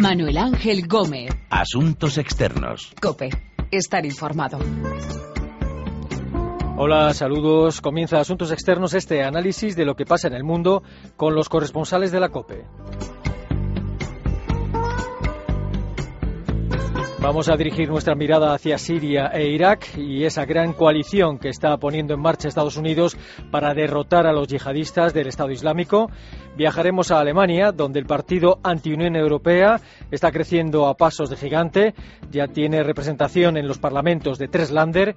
Manuel Ángel Gómez. Asuntos externos. Cope. Estar informado. Hola, saludos. Comienza Asuntos Externos, este análisis de lo que pasa en el mundo con los corresponsales de la COPE. Vamos a dirigir nuestra mirada hacia Siria e Irak y esa gran coalición que está poniendo en marcha Estados Unidos para derrotar a los yihadistas del Estado Islámico. Viajaremos a Alemania, donde el partido anti-Unión Europea está creciendo a pasos de gigante. Ya tiene representación en los parlamentos de tres Länder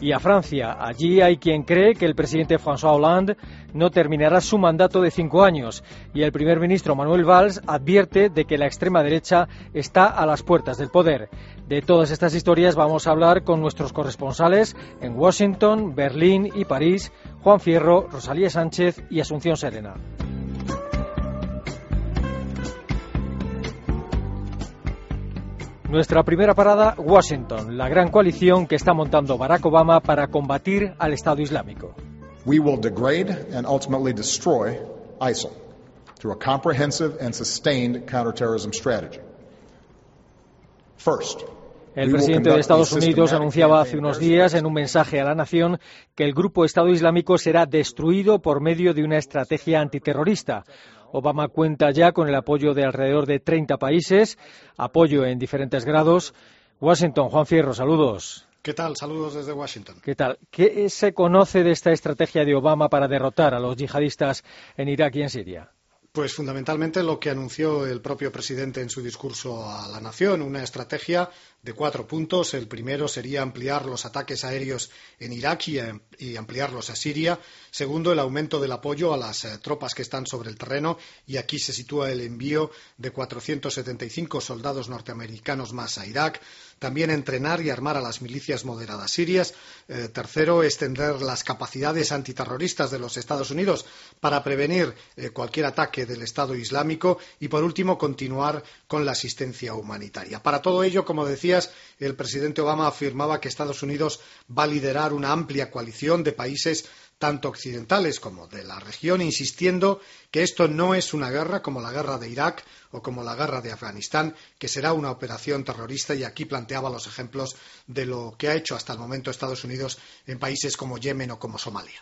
y a Francia. Allí hay quien cree que el presidente François Hollande no terminará su mandato de cinco años y el primer ministro Manuel Valls advierte de que la extrema derecha está a las puertas del poder. De todas estas historias vamos a hablar con nuestros corresponsales en Washington, Berlín y París, Juan Fierro, Rosalía Sánchez y Asunción Serena. Nuestra primera parada, Washington, la gran coalición que está montando Barack Obama para combatir al Estado Islámico. We will degrade and ultimately destroy ISIL through a comprehensive and sustained counterterrorism strategy. First, el presidente de Estados Unidos anunciaba hace unos días en un mensaje a la nación que el grupo Estado Islámico será destruido por medio de una estrategia antiterrorista. Obama cuenta ya con el apoyo de alrededor de 30 países, apoyo en diferentes grados. Washington, Juan Fierro, saludos. ¿Qué tal? Saludos desde Washington. ¿Qué tal? ¿Qué se conoce de esta estrategia de Obama para derrotar a los yihadistas en Irak y en Siria? Pues fundamentalmente lo que anunció el propio presidente en su discurso a la nación, una estrategia de cuatro puntos. El primero sería ampliar los ataques aéreos en Irak y, ampliarlos a Siria. Segundo, el aumento del apoyo a las eh, tropas que están sobre el terreno y aquí se sitúa el envío de 475 soldados norteamericanos más a Irak. También entrenar y armar a las milicias moderadas sirias. Eh, tercero, extender las capacidades antiterroristas de los Estados Unidos para prevenir eh, cualquier ataque del Estado Islámico. Y por último, continuar con la asistencia humanitaria. Para todo ello, como el presidente Obama afirmaba que Estados Unidos va a liderar una amplia coalición de países tanto occidentales como de la región, insistiendo que esto no es una guerra como la guerra de Irak o como la guerra de Afganistán, que será una operación terrorista y aquí planteaba los ejemplos de lo que ha hecho hasta el momento Estados Unidos en países como Yemen o como Somalia.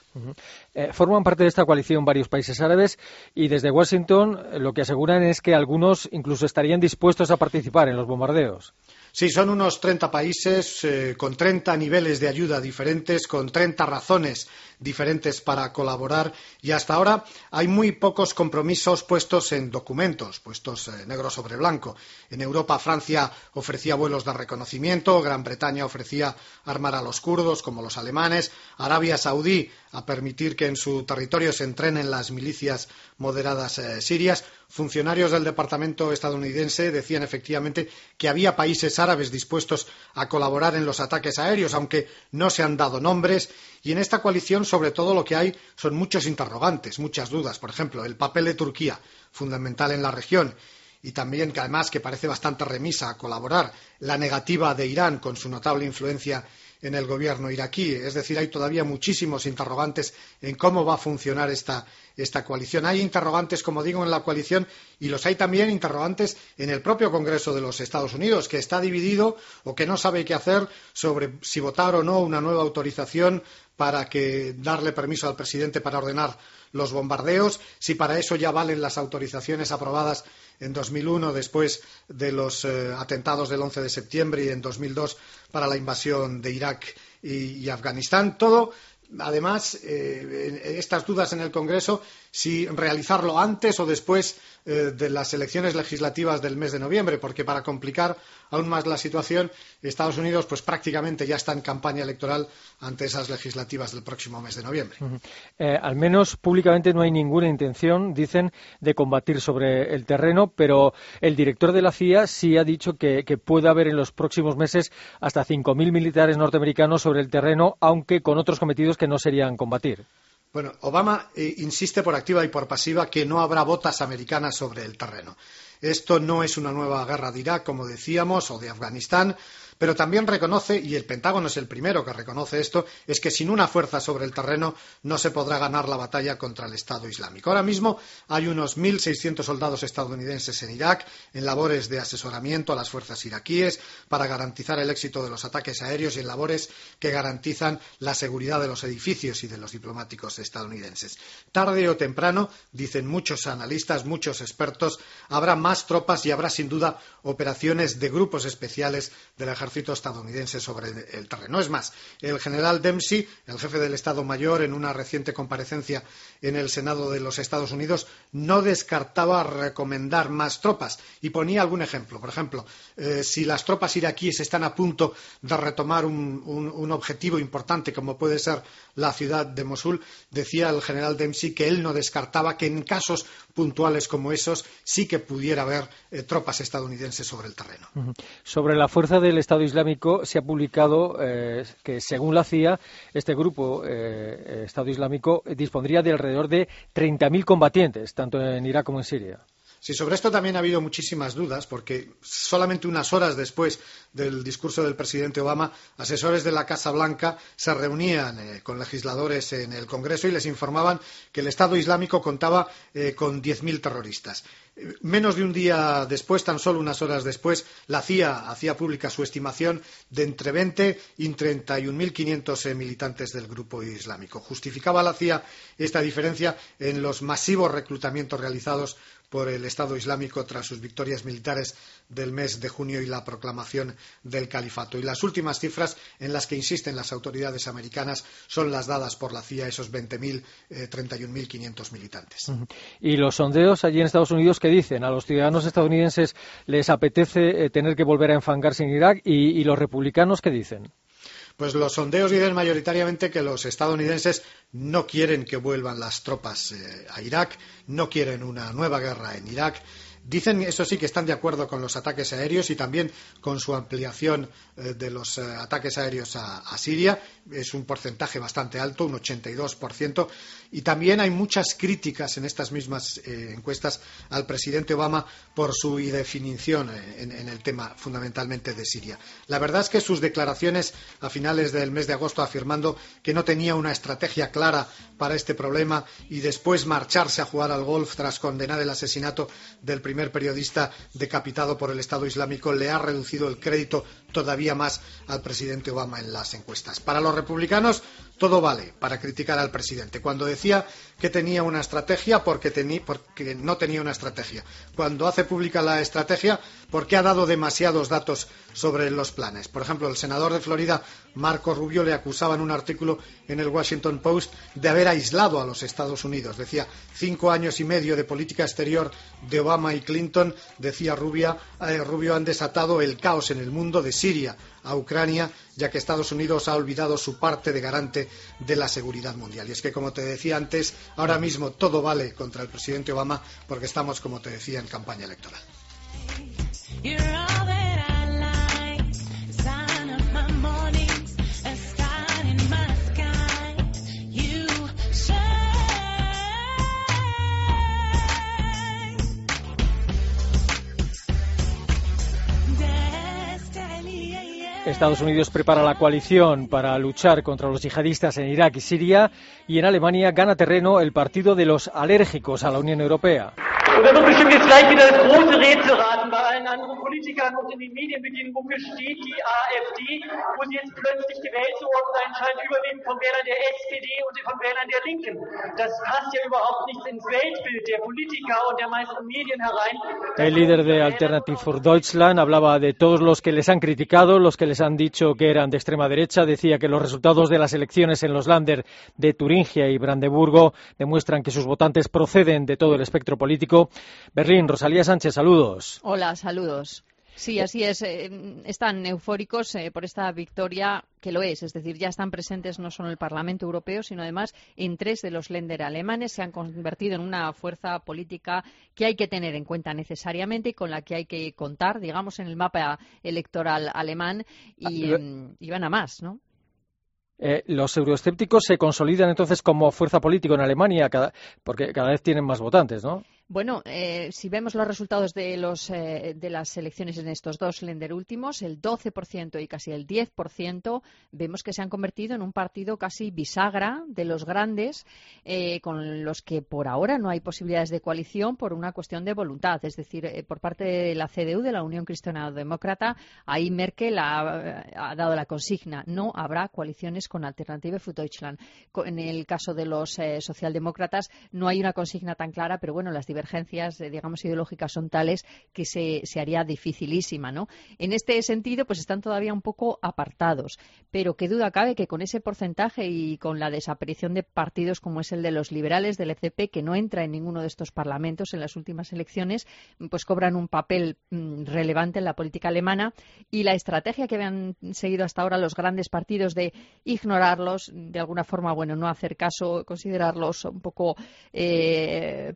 Eh, forman parte de esta coalición varios países árabes y desde Washington lo que aseguran es que algunos incluso estarían dispuestos a participar en los bombardeos. Sí, son unos 30 países eh, con 30 niveles de ayuda diferentes, con 30 razones diferentes para colaborar y hasta ahora hay muy pocos compromisos puestos en documentos, puestos eh, negro sobre blanco. En Europa, Francia ofrecía vuelos de reconocimiento, Gran Bretaña ofrecía armar a los kurdos como los alemanes, Arabia Saudí a permitir que en su territorio se entrenen las milicias moderadas eh, sirias. Funcionarios del Departamento estadounidense decían efectivamente que había países árabes dispuestos a colaborar en los ataques aéreos, aunque no se han dado nombres. Y en esta coalición, sobre todo, lo que hay son muchos interrogantes, muchas dudas. Por ejemplo, el papel de Turquía, fundamental en la región, y también que además que parece bastante remisa a colaborar, la negativa de Irán con su notable influencia en el gobierno iraquí. Es decir, hay todavía muchísimos interrogantes en cómo va a funcionar esta, esta coalición. Hay interrogantes, como digo, en la coalición y los hay también interrogantes en el propio Congreso de los Estados Unidos, que está dividido o que no sabe qué hacer sobre si votar o no una nueva autorización para que darle permiso al presidente para ordenar los bombardeos, si para eso ya valen las autorizaciones aprobadas en 2001 después de los eh, atentados del 11 de septiembre y en 2002 para la invasión de Irak y, Afganistán. Todo además, eh, estas dudas en el Congreso, si realizarlo antes o después eh, de las elecciones legislativas del mes de noviembre, porque para complicar aún más la situación, Estados Unidos pues prácticamente ya está en campaña electoral ante esas legislativas del próximo mes de noviembre. Eh, al menos públicamente no hay ninguna intención, dicen, de combatir sobre el terreno, pero el director de la CIA sí ha dicho que, puede haber en los próximos meses hasta 5.000 militares norteamericanos sobre el terreno, aunque con otros cometidos que no serían combatir. Bueno, Obama eh, insiste por activa y por pasiva que no habrá botas americanas sobre el terreno. Esto no es una nueva guerra de Irak, como decíamos, o de Afganistán. Pero también reconoce, y el Pentágono es el primero que reconoce esto, es que sin una fuerza sobre el terreno no se podrá ganar la batalla contra el Estado Islámico. Ahora mismo hay unos 1.600 soldados estadounidenses en Irak en labores de asesoramiento a las fuerzas iraquíes para garantizar el éxito de los ataques aéreos y en labores que garantizan la seguridad de los edificios y de los diplomáticos estadounidenses. Tarde o temprano, dicen muchos analistas, muchos expertos, habrá más tropas y habrá sin duda operaciones de grupos especiales del ejército estadounidense sobre el terreno. Es más, el general Dempsey, el jefe del Estado Mayor, en una reciente comparecencia en el Senado de los Estados Unidos, no descartaba recomendar más tropas y ponía algún ejemplo. Por ejemplo, eh, si las tropas iraquíes están a punto de retomar un, un objetivo importante como puede ser la ciudad de Mosul, decía el general Dempsey que él no descartaba que en casos puntuales como esos sí que pudiera haber eh, tropas estadounidenses sobre el terreno. Sobre la fuerza del Estado Islámico se ha publicado eh, que, según la CIA, este grupo eh, Estado Islámico dispondría de alrededor de 30.000 combatientes, tanto en Irak como en Siria. Sí, sobre esto también ha habido muchísimas dudas, porque solamente unas horas después del discurso del presidente Obama, asesores de la Casa Blanca se reunían eh, con legisladores en el Congreso y les informaban que el Estado Islámico contaba eh, con 10.000 terroristas. Menos de un día después, tan solo unas horas después, la CIA hacía pública su estimación de entre 20 y 31.500 eh, militantes del grupo islámico. Justificaba la CIA esta diferencia en los masivos reclutamientos realizados por el Estado Islámico tras sus victorias militares del mes de junio y la proclamación del califato. Y las últimas cifras en las que insisten las autoridades americanas son las dadas por la CIA, esos 20.000, eh, 31.500 militantes. Y los sondeos allí en Estados Unidos, ¿qué dicen? ¿A los ciudadanos estadounidenses les apetece eh, tener que volver a enfangarse en Irak? ¿Y, y los republicanos qué dicen? Pues los sondeos dicen mayoritariamente que los estadounidenses no quieren que vuelvan las tropas eh, a Irak, no quieren una nueva guerra en Irak Dicen, eso sí, que están de acuerdo con los ataques aéreos y también con su ampliación eh, de los eh, ataques aéreos a, Siria. Es un porcentaje bastante alto, un 82%. Y también hay muchas críticas en estas mismas eh, encuestas al presidente Obama por su indefinición en, el tema fundamentalmente de Siria. La verdad es que sus declaraciones a finales del mes de agosto afirmando que no tenía una estrategia clara para este problema y después marcharse a jugar al golf tras condenar el asesinato del primer primer periodista decapitado por el Estado Islámico le ha reducido el crédito todavía más al presidente Obama en las encuestas. Para los republicanos todo vale para criticar al presidente. Cuando decía que tenía una estrategia, porque, porque no tenía una estrategia. Cuando hace pública la estrategia, porque ha dado demasiados datos sobre los planes. Por ejemplo, el senador de Florida, Marco Rubio, le acusaba en un artículo en el Washington Post de haber aislado a los Estados Unidos. Decía, cinco años y medio de política exterior de Obama y Clinton, decía eh, Rubio, han desatado el caos en el mundo Siria a Ucrania, ya que Estados Unidos ha olvidado su parte de garante de la seguridad mundial. Y es que, como te decía antes, ahora mismo todo vale contra el presidente Obama porque estamos, como te decía, en campaña electoral. Estados Unidos prepara la coalición para luchar contra los yihadistas en Irak y Siria y en Alemania gana terreno el partido de los alérgicos a la Unión Europea. Und da wird bestimmt jetzt gleich wieder das große Rätsel raten bei allen anderen Politikern und in den Medien beginnen, wofür steht die AfD, wo sie jetzt plötzlich gewählt zu worden sein scheint, überwiegend von Wählern der SPD und von Wählern der Linken. Das passt ja überhaupt nicht ins Weltbild der Politiker und der meisten Medien herein. El líder de Alternative for Deutschland hablaba de todos los que les han criticado, los que les han dicho que eran de extrema derecha. Decía que los resultados de las elecciones en los Länder de Turingia y Brandeburgo demuestran que sus votantes proceden de todo el espectro político Berlín, Rosalía Sánchez, saludos. Hola, saludos. Sí, así es. Eh, están eufóricos eh, por esta victoria, que lo es. Es decir, ya están presentes no solo en el Parlamento Europeo, sino además en tres de los Länder alemanes. Se han convertido en una fuerza política que hay que tener en cuenta necesariamente y con la que hay que contar, digamos, en el mapa electoral alemán. Y, ah, em, van a más, ¿no? Eh, los euroescépticos se consolidan entonces como fuerza política en Alemania, porque cada vez tienen más votantes, ¿no? Bueno, eh, si vemos los resultados de, los, eh, de las elecciones en estos dos Länder últimos, el 12% y casi el 10%, vemos que se han convertido en un partido casi bisagra de los grandes, eh, con los que por ahora no hay posibilidades de coalición por una cuestión de voluntad. Es decir, por parte de la CDU, de la Unión Cristiana Demócrata, ahí Merkel ha, ha dado la consigna. No habrá coaliciones con Alternative für Deutschland. En el caso de los socialdemócratas, no hay una consigna tan clara, pero bueno, las divergencias, eh, digamos, ideológicas son tales que se, se, haría dificilísima, ¿no? En este sentido, pues están todavía un poco apartados. Pero qué duda cabe que con ese porcentaje y con la desaparición de partidos como es el de los liberales del ECP, que no entra en ninguno de estos parlamentos en las últimas elecciones, pues cobran un papel mm, relevante en la política alemana y la estrategia que habían seguido hasta ahora los grandes partidos de ignorarlos, de alguna forma, bueno, no hacer caso, considerarlos un poco eh,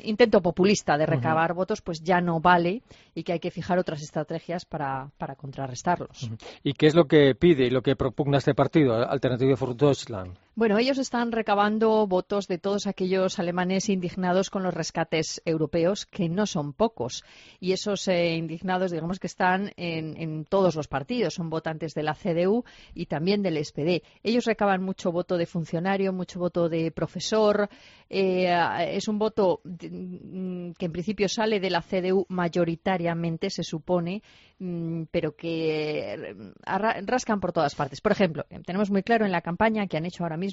intento populista de recabar votos, pues ya no vale y que hay que fijar otras estrategias para, para contrarrestarlos. ¿Y qué es lo que pide y lo que propugna este partido, Alternative for Deutschland? Bueno, ellos están recabando votos de todos aquellos alemanes indignados con los rescates europeos, que no son pocos. Y esos eh, indignados, digamos que están en, en, todos los partidos, son votantes de la CDU y también del SPD. Ellos recaban mucho voto de funcionario, mucho voto de profesor. Eh, es un voto mm, que en principio sale de la CDU mayoritariamente, se supone, mm, pero que rascan por todas partes. Por ejemplo, tenemos muy claro en la campaña que han hecho ahora mismo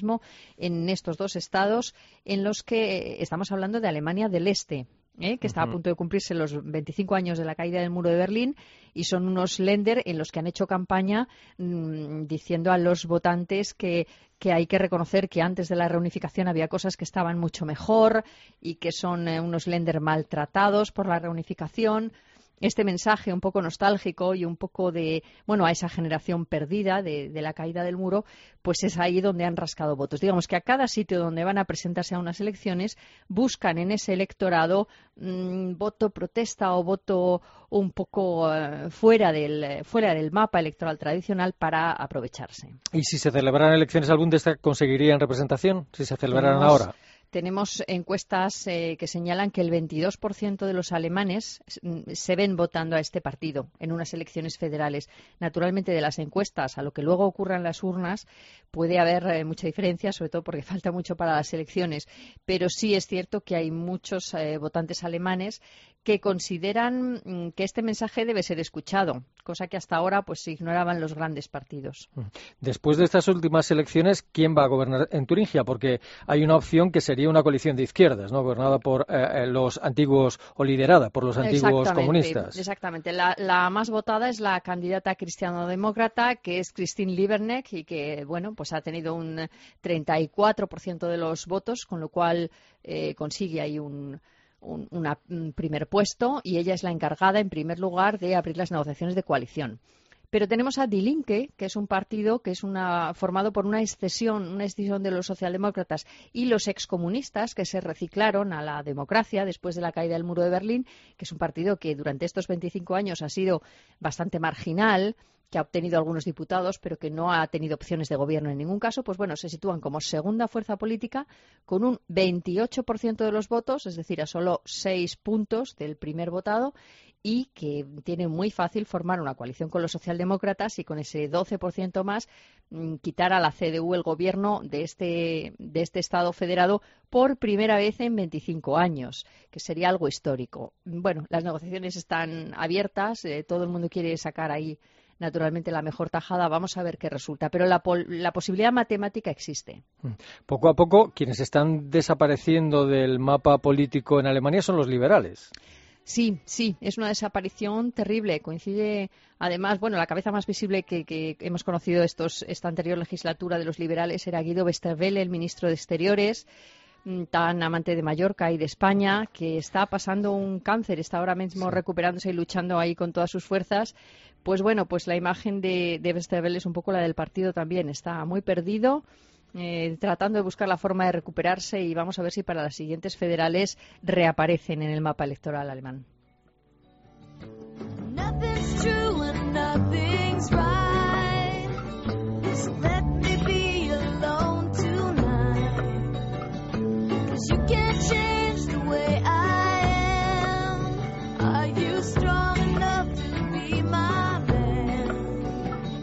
en estos dos estados en los que estamos hablando de Alemania del Este. ¿eh? que está a punto de cumplirse los 25 años de la caída del muro de Berlín y son unos lender en los que han hecho campaña mmm, diciendo a los votantes que, que, hay que reconocer que antes de la reunificación había cosas que estaban mucho mejor y que son eh, unos lender maltratados por la reunificación este mensaje un poco nostálgico y un poco de, bueno, a esa generación perdida de, de, la caída del muro, pues es ahí donde han rascado votos. Digamos que a cada sitio donde van a presentarse a unas elecciones buscan en ese electorado mmm, voto protesta o voto un poco uh, fuera, del, fuera del mapa electoral tradicional para aprovecharse. ¿Y si se celebraran elecciones, algún de estas conseguirían representación? Si se celebraran Tenemos... ahora tenemos encuestas eh, que señalan que el 22% de los alemanes mm, se ven votando a este partido en unas elecciones federales. Naturalmente, de las encuestas a lo que luego ocurra en las urnas puede haber eh, mucha diferencia, sobre todo porque falta mucho para las elecciones. Pero sí es cierto que hay muchos eh, votantes alemanes que consideran mm, que este mensaje debe ser escuchado, cosa que hasta ahora pues ignoraban los grandes partidos. Después de estas últimas elecciones, ¿quién va a gobernar en Turingia? Porque hay una opción que sería una coalición de izquierdas, ¿no? Gobernada por eh, los antiguos o liderada por los antiguos comunistas. Exactamente. La, la, más votada es la candidata cristiano-demócrata, que es Christine Lieberneck y que, bueno, pues ha tenido un 34% de los votos, con lo cual eh, consigue ahí un un, una, un primer puesto y ella es la encargada, en primer lugar, de abrir las negociaciones de coalición. Pero tenemos a Die Linke, que es un partido que es una, formado por una excesión, una excesión de los socialdemócratas y los excomunistas que se reciclaron a la democracia después de la caída del muro de Berlín, que es un partido que durante estos 25 años ha sido bastante marginal, que ha obtenido algunos diputados, pero que no ha tenido opciones de gobierno en ningún caso, pues bueno, se sitúan como segunda fuerza política con un 28% de los votos, es decir, a solo seis puntos del primer votado, y que tiene muy fácil formar una coalición con los socialdemócratas y con ese 12% más mm, quitar a la CDU el gobierno de este, de este Estado federado por primera vez en 25 años, que sería algo histórico. Bueno, las negociaciones están abiertas, eh, todo el mundo quiere sacar ahí naturalmente la mejor tajada. Vamos a ver qué resulta. Pero la, la, posibilidad matemática existe. Poco a poco, quienes están desapareciendo del mapa político en Alemania son los liberales. Sí, sí, es una desaparición terrible. Coincide, además, bueno, la cabeza más visible que, que hemos conocido estos, esta anterior legislatura de los liberales era Guido Westerwelle, el ministro de Exteriores mm, tan amante de Mallorca y de España, que está pasando un cáncer, está ahora mismo sí. recuperándose y luchando ahí con todas sus fuerzas. Pues bueno, pues la imagen de, de Westerwelle es un poco la del partido también. Está muy perdido eh, tratando de buscar la forma de recuperarse y vamos a ver si para las siguientes federales reaparecen en el mapa electoral alemán.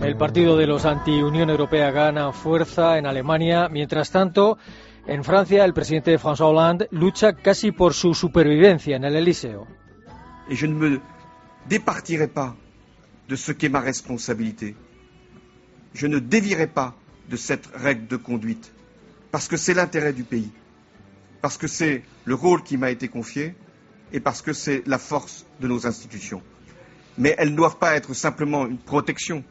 El partido de los anti-Unión Europea gana fuerza en Alemania. Mientras tanto, en Francia, el presidente François Hollande lucha casi por su supervivencia en el Elíseo. Je ne me départirai pas de ce qu'est ma responsabilité. Je ne dévierai pas de cette règle de conduite, parce que c'est l'intérêt du pays, parce que c'est le rôle qui m'a été confié et parce que c'est la force de nos institutions. Mais elles ne doivent pas être simplement une protection,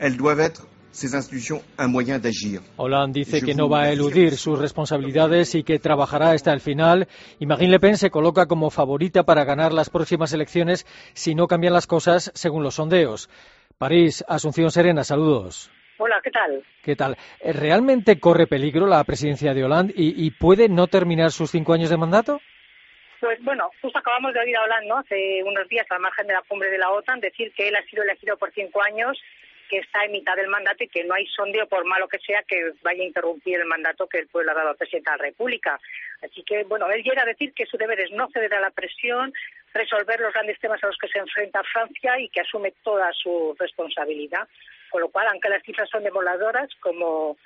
elles doivent être ces institutions un moyen d'agir. Hollande dice que no va a eludir sus responsabilidades y que trabajará hasta el final. Y Marine Le Pen se coloca como favorita para ganar las próximas elecciones si no cambian las cosas según los sondeos. París, Asunción Serena, saludos. Hola, ¿qué tal? ¿Qué tal? Eh, ¿Realmente corre peligro la presidencia de Hollande y, y puede no terminar sus cinco años de mandato? Pues bueno, justo acabamos de oír a Hollande ¿no? hace unos días al margen de la cumbre de la OTAN decir que él ha sido elegido por cinco años que está en mitad del mandato y que no hay sondeo, por malo que sea, que vaya a interrumpir el mandato que el pueblo ha dado al presidente de la República. Así que, bueno, él llega a decir que su deber es no ceder a la presión, resolver los grandes temas a los que se enfrenta Francia y que asume toda su responsabilidad. Con lo cual, aunque las cifras son demoladoras, como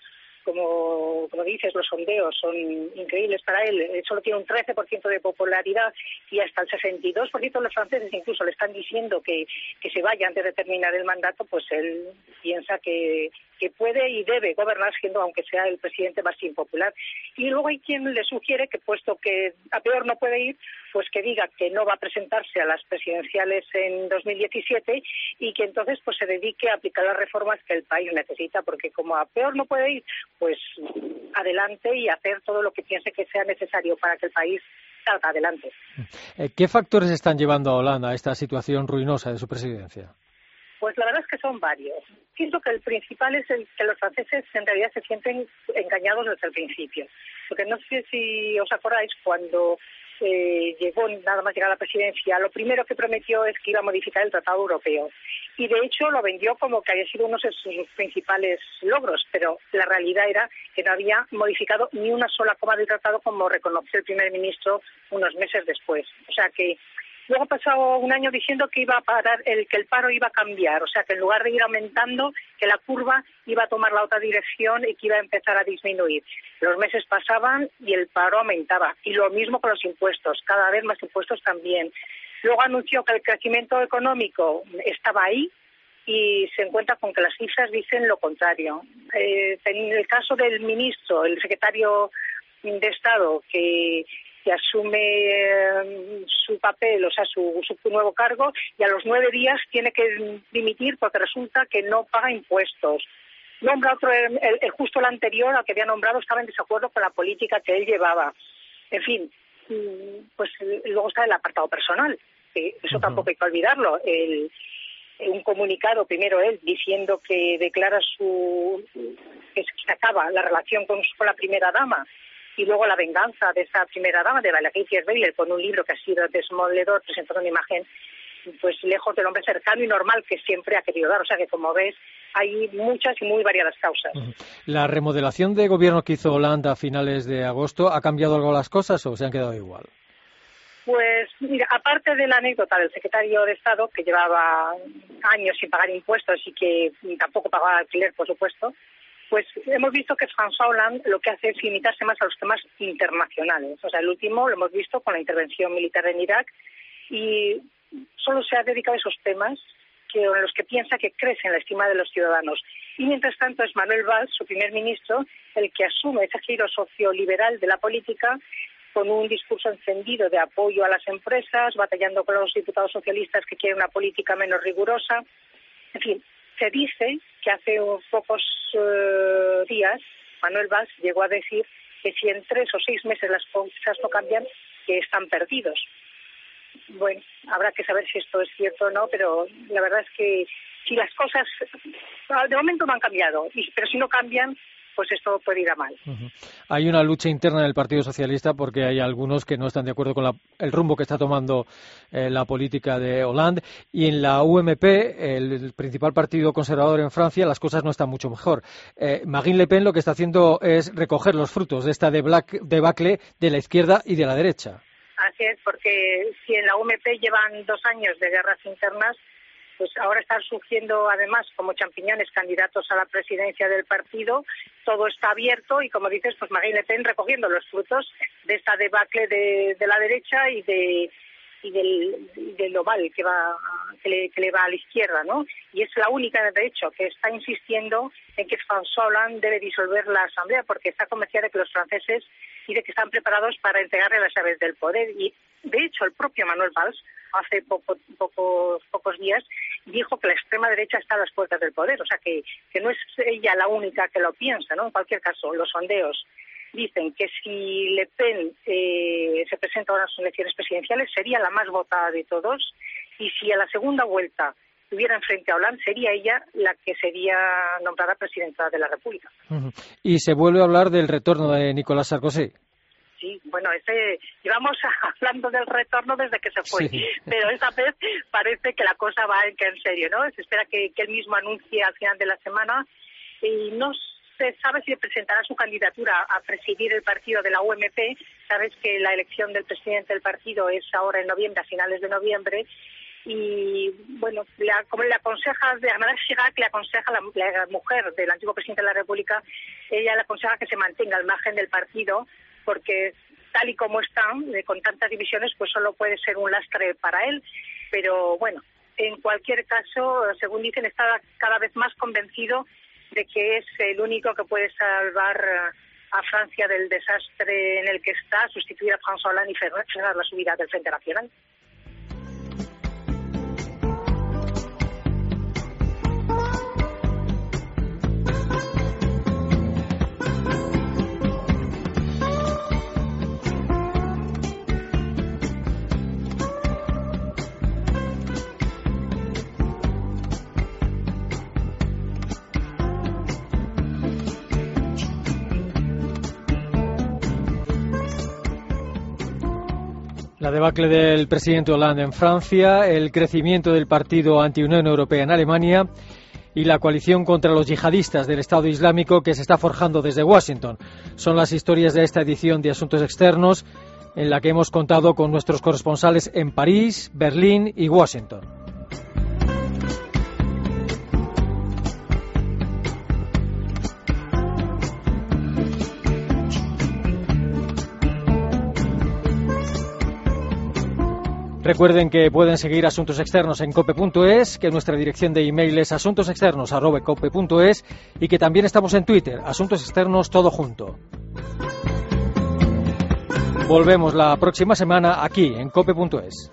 como, como dices, los sondeos son increíbles para él. Eh, solo tiene un 13% de popularidad y hasta el 62% de los franceses incluso le están diciendo que, que se vaya antes de terminar el mandato, pues él piensa que, que puede y debe gobernar siendo, aunque sea el presidente más impopular. Y luego hay quien le sugiere que, puesto que a peor no puede ir, pues que diga que no va a presentarse a las presidenciales en 2017 y que entonces pues se dedique a aplicar las reformas que el país necesita, porque como a peor no puede ir, pues adelante y hacer todo lo que piense que sea necesario para que el país salga adelante. Eh, ¿Qué factores están llevando a Holanda a esta situación ruinosa de su presidencia? Pues la verdad es que son varios. Pienso que el principal es el que los franceses en realidad se sienten engañados desde el principio. Porque no sé si os acordáis cuando eh, llegó nada más llegar a la presidencia, lo primero que prometió es que iba a modificar el Tratado Europeo. Y de hecho lo vendió como que había sido uno de sus principales logros, pero la realidad era que no había modificado ni una sola coma del tratado como reconoció el primer ministro unos meses después. O sea que Luego ha pasado un año diciendo que iba a parar, el, que el paro iba a cambiar, o sea que en lugar de ir aumentando, que la curva iba a tomar la otra dirección y que iba a empezar a disminuir. Los meses pasaban y el paro aumentaba. Y lo mismo con los impuestos, cada vez más impuestos también. Luego anunció que el crecimiento económico estaba ahí, y se encuentra con que las cifras dicen lo contrario. Eh, en el caso del ministro, el secretario de Estado, que que asume eh, su papel, o sea, su, su, nuevo cargo, y a los nueve días tiene que dimitir porque resulta que no paga impuestos. Nombra otro, el, el, justo el anterior al que había nombrado estaba en desacuerdo con la política que él llevaba. En fin, mm, pues luego está el apartado personal, que eso tampoco hay que olvidarlo. El, un comunicado, primero él, diciendo que declara su que se acaba la relación con, con la primera dama y luego la venganza de esa primera dama, de Valencia Baylor, con un libro que ha sido desmoledor, presentando una imagen pues lejos del hombre cercano y normal que siempre ha querido dar. O sea que, como ves, hay muchas y muy variadas causas. ¿La remodelación de gobierno que hizo Holanda a finales de agosto ha cambiado algo las cosas o se han quedado igual? Pues mira, aparte de la anécdota del secretario de Estado, que llevaba años sin pagar impuestos y que tampoco pagaba alquiler, por supuesto, pues hemos visto que François Hollande lo que hace es limitarse más a los temas internacionales. O sea, el último lo hemos visto con la intervención militar en Irak y solo se ha dedicado a esos temas que, en los que piensa que crecen la estima de los ciudadanos. Y mientras tanto es Manuel Valls, su primer ministro, el que asume ese giro socioliberal de la política con un discurso encendido de apoyo a las empresas, batallando con los diputados socialistas que quieren una política menos rigurosa. En fin, se dice que hace pocos uh, días Manuel Valls llegó a decir que si en tres o seis meses las cosas no cambian, que están perdidos. Bueno, habrá que saber si esto es cierto o no, pero la verdad es que si las cosas de momento no han cambiado, pero si no cambian, pues esto puede ir a mal. Hay una lucha interna en el Partido Socialista porque hay algunos que no están de acuerdo con el rumbo que está tomando eh, la política de Hollande y en la UMP, el, principal partido conservador en Francia, las cosas no están mucho mejor. Eh, Marine Le Pen lo que está haciendo es recoger los frutos de esta debacle de la izquierda y de la derecha. Así es, porque si en la UMP llevan dos años de guerras internas, pues ahora están surgiendo además como champiñones candidatos a la presidencia del partido. Todo está abierto y, como dices, pues Marine Le Pen recogiendo los frutos de esta debacle de, la derecha y de y del, del que va que le, va a la izquierda, ¿no? Y es la única, de hecho, que está insistiendo en que François Hollande debe disolver la Asamblea porque está convencida de que los franceses y de que están preparados para entregarle las llaves del poder. Y, de hecho, el propio Manuel Valls hace poco, pocos días dijo que la extrema derecha está a las puertas del poder, o sea que, que no es ella la única que lo piensa, ¿no? En cualquier caso, los sondeos dicen que si Le Pen eh, se presenta a las elecciones presidenciales sería la más votada de todos y si a la segunda vuelta estuviera enfrente a Hollande sería ella la que sería nombrada presidenta de la República. Y se vuelve a hablar del retorno de Nicolás Sarkozy sí, bueno, ese, llevamos hablando del retorno desde que se fue, pero esta vez parece que la cosa va en, que en serio, ¿no? Se espera que, él mismo anuncie al final de la semana y no se sabe si presentará su candidatura a presidir el partido de la UMP. Sabes que la elección del presidente del partido es ahora en noviembre, a finales de noviembre, y bueno, como le aconseja, de Armada Chirac le aconseja la, la, mujer del antiguo presidente de la República, ella le aconseja que se mantenga al margen del partido porque tal y como están, con tantas divisiones, pues solo puede ser un lastre para él. Pero bueno, en cualquier caso, según dicen, está cada vez más convencido de que es el único que puede salvar a Francia del desastre en el que está, sustituir a François Hollande y frenar la subida del Frente Nacional. Debacle del presidente Hollande en Francia, el crecimiento del partido anti-Unión Europea en Alemania y la coalición contra los yihadistas del Estado Islámico que se está forjando desde Washington. Son las historias de esta edición de Asuntos Externos en la que hemos contado con nuestros corresponsales en París, Berlín y Washington. Recuerden que pueden seguir Asuntos Externos en cope.es, que nuestra dirección de email es asuntosexternos.cope.es y que también estamos en Twitter, Asuntos Externos todo junto. Volvemos la próxima semana aquí en cope.es.